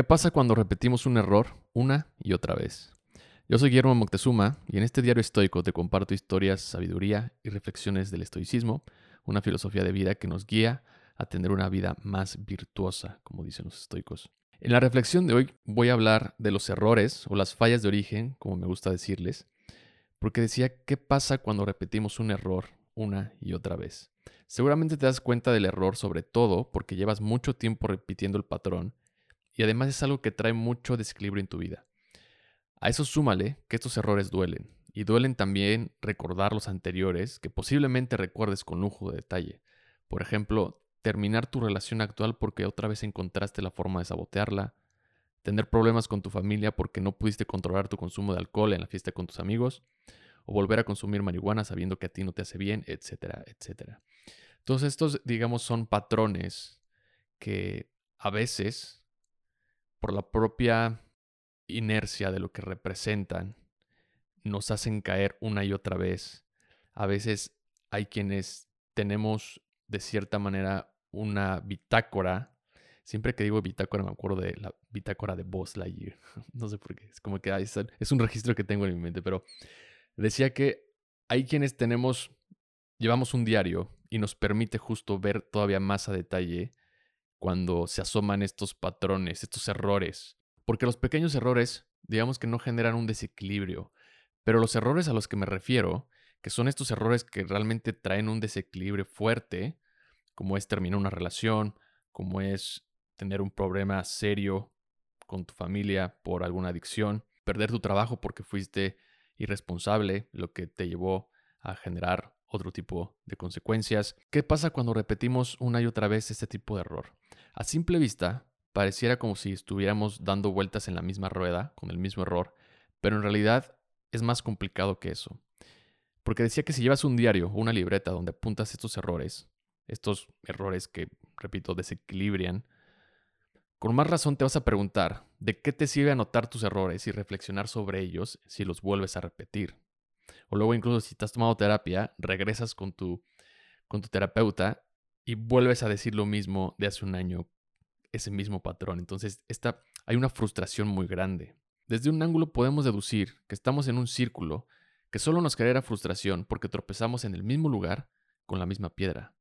¿Qué pasa cuando repetimos un error una y otra vez? Yo soy Guillermo Moctezuma y en este diario estoico te comparto historias, sabiduría y reflexiones del estoicismo, una filosofía de vida que nos guía a tener una vida más virtuosa, como dicen los estoicos. En la reflexión de hoy voy a hablar de los errores o las fallas de origen, como me gusta decirles, porque decía, ¿qué pasa cuando repetimos un error una y otra vez? Seguramente te das cuenta del error sobre todo porque llevas mucho tiempo repitiendo el patrón y además es algo que trae mucho desequilibrio en tu vida. A eso súmale que estos errores duelen, y duelen también recordar los anteriores que posiblemente recuerdes con lujo de detalle. Por ejemplo, terminar tu relación actual porque otra vez encontraste la forma de sabotearla, tener problemas con tu familia porque no pudiste controlar tu consumo de alcohol en la fiesta con tus amigos, o volver a consumir marihuana sabiendo que a ti no te hace bien, etcétera, etcétera. Todos estos, digamos, son patrones que a veces por la propia inercia de lo que representan, nos hacen caer una y otra vez. A veces hay quienes tenemos de cierta manera una bitácora. Siempre que digo bitácora me acuerdo de la bitácora de Buzz Lightyear. No sé por qué. Es como que es un registro que tengo en mi mente. Pero decía que hay quienes tenemos, llevamos un diario y nos permite justo ver todavía más a detalle cuando se asoman estos patrones, estos errores. Porque los pequeños errores, digamos que no generan un desequilibrio, pero los errores a los que me refiero, que son estos errores que realmente traen un desequilibrio fuerte, como es terminar una relación, como es tener un problema serio con tu familia por alguna adicción, perder tu trabajo porque fuiste irresponsable, lo que te llevó a generar otro tipo de consecuencias. ¿Qué pasa cuando repetimos una y otra vez este tipo de error? A simple vista, pareciera como si estuviéramos dando vueltas en la misma rueda, con el mismo error, pero en realidad es más complicado que eso. Porque decía que si llevas un diario o una libreta donde apuntas estos errores, estos errores que, repito, desequilibran, con más razón te vas a preguntar de qué te sirve anotar tus errores y reflexionar sobre ellos si los vuelves a repetir. O luego incluso si has tomado terapia, regresas con tu, con tu terapeuta y vuelves a decir lo mismo de hace un año, ese mismo patrón. Entonces esta, hay una frustración muy grande. Desde un ángulo podemos deducir que estamos en un círculo que solo nos genera frustración porque tropezamos en el mismo lugar con la misma piedra.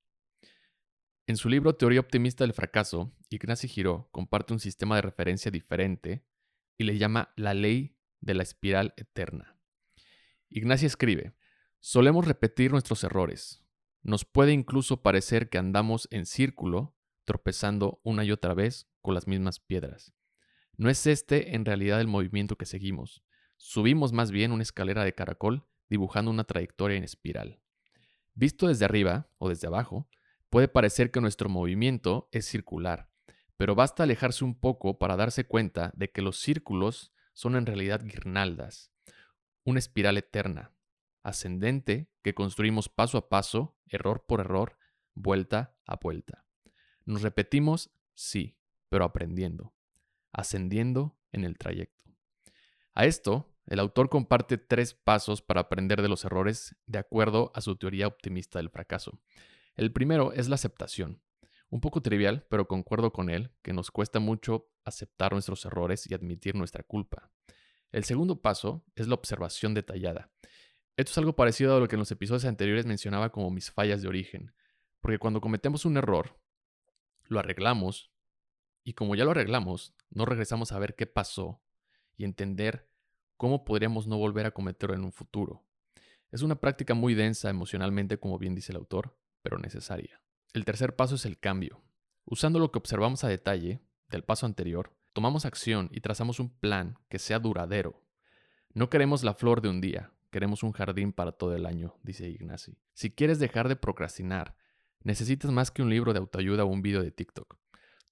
En su libro Teoría Optimista del Fracaso, Ignacy Giró comparte un sistema de referencia diferente y le llama la ley de la espiral eterna. Ignacia escribe, solemos repetir nuestros errores. Nos puede incluso parecer que andamos en círculo, tropezando una y otra vez con las mismas piedras. No es este en realidad el movimiento que seguimos. Subimos más bien una escalera de caracol dibujando una trayectoria en espiral. Visto desde arriba o desde abajo, puede parecer que nuestro movimiento es circular, pero basta alejarse un poco para darse cuenta de que los círculos son en realidad guirnaldas, una espiral eterna, ascendente que construimos paso a paso, error por error, vuelta a vuelta. Nos repetimos, sí, pero aprendiendo, ascendiendo en el trayecto. A esto, el autor comparte tres pasos para aprender de los errores de acuerdo a su teoría optimista del fracaso. El primero es la aceptación. Un poco trivial, pero concuerdo con él, que nos cuesta mucho aceptar nuestros errores y admitir nuestra culpa. El segundo paso es la observación detallada. Esto es algo parecido a lo que en los episodios anteriores mencionaba como mis fallas de origen, porque cuando cometemos un error, lo arreglamos, y como ya lo arreglamos, no regresamos a ver qué pasó y entender cómo podríamos no volver a cometerlo en un futuro. Es una práctica muy densa emocionalmente, como bien dice el autor, pero necesaria. El tercer paso es el cambio. Usando lo que observamos a detalle del paso anterior, tomamos acción y trazamos un plan que sea duradero. No queremos la flor de un día, queremos un jardín para todo el año, dice Ignacy. Si quieres dejar de procrastinar, necesitas más que un libro de autoayuda o un video de TikTok.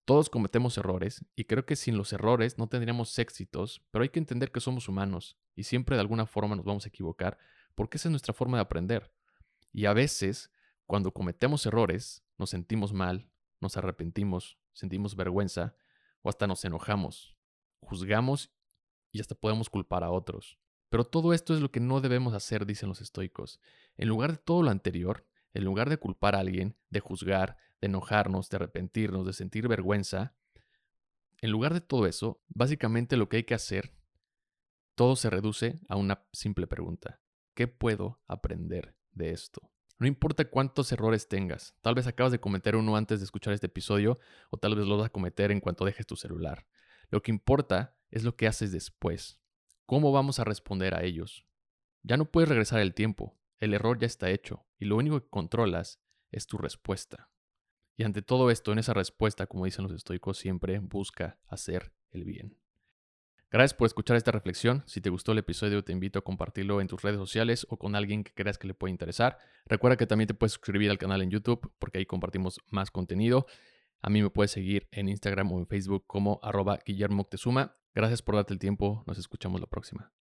Todos cometemos errores y creo que sin los errores no tendríamos éxitos, pero hay que entender que somos humanos y siempre de alguna forma nos vamos a equivocar porque esa es nuestra forma de aprender. Y a veces, cuando cometemos errores, nos sentimos mal, nos arrepentimos, sentimos vergüenza o hasta nos enojamos, juzgamos y hasta podemos culpar a otros. Pero todo esto es lo que no debemos hacer, dicen los estoicos. En lugar de todo lo anterior, en lugar de culpar a alguien, de juzgar, de enojarnos, de arrepentirnos, de sentir vergüenza, En lugar de todo eso, básicamente lo que hay que hacer, todo se reduce a una simple pregunta. ¿Qué puedo aprender de esto? No importa cuántos errores tengas, tal vez acabas de cometer uno antes de escuchar este episodio o tal vez lo vas a cometer en cuanto dejes tu celular. Lo que importa es lo que haces después. ¿Cómo vamos a responder a ellos? Ya no puedes regresar el tiempo, el error ya está hecho y lo único que controlas es tu respuesta. Y ante todo esto, en esa respuesta, como dicen los estoicos, siempre busca hacer el bien. Gracias por escuchar esta reflexión. Si te gustó el episodio, te invito a compartirlo en tus redes sociales o con alguien que creas que le pueda interesar. Recuerda que también te puedes suscribir al canal en YouTube porque ahí compartimos más contenido. A mí me puedes seguir en Instagram o en Facebook como arroba Guillermo Gracias por darte el tiempo. Nos escuchamos la próxima.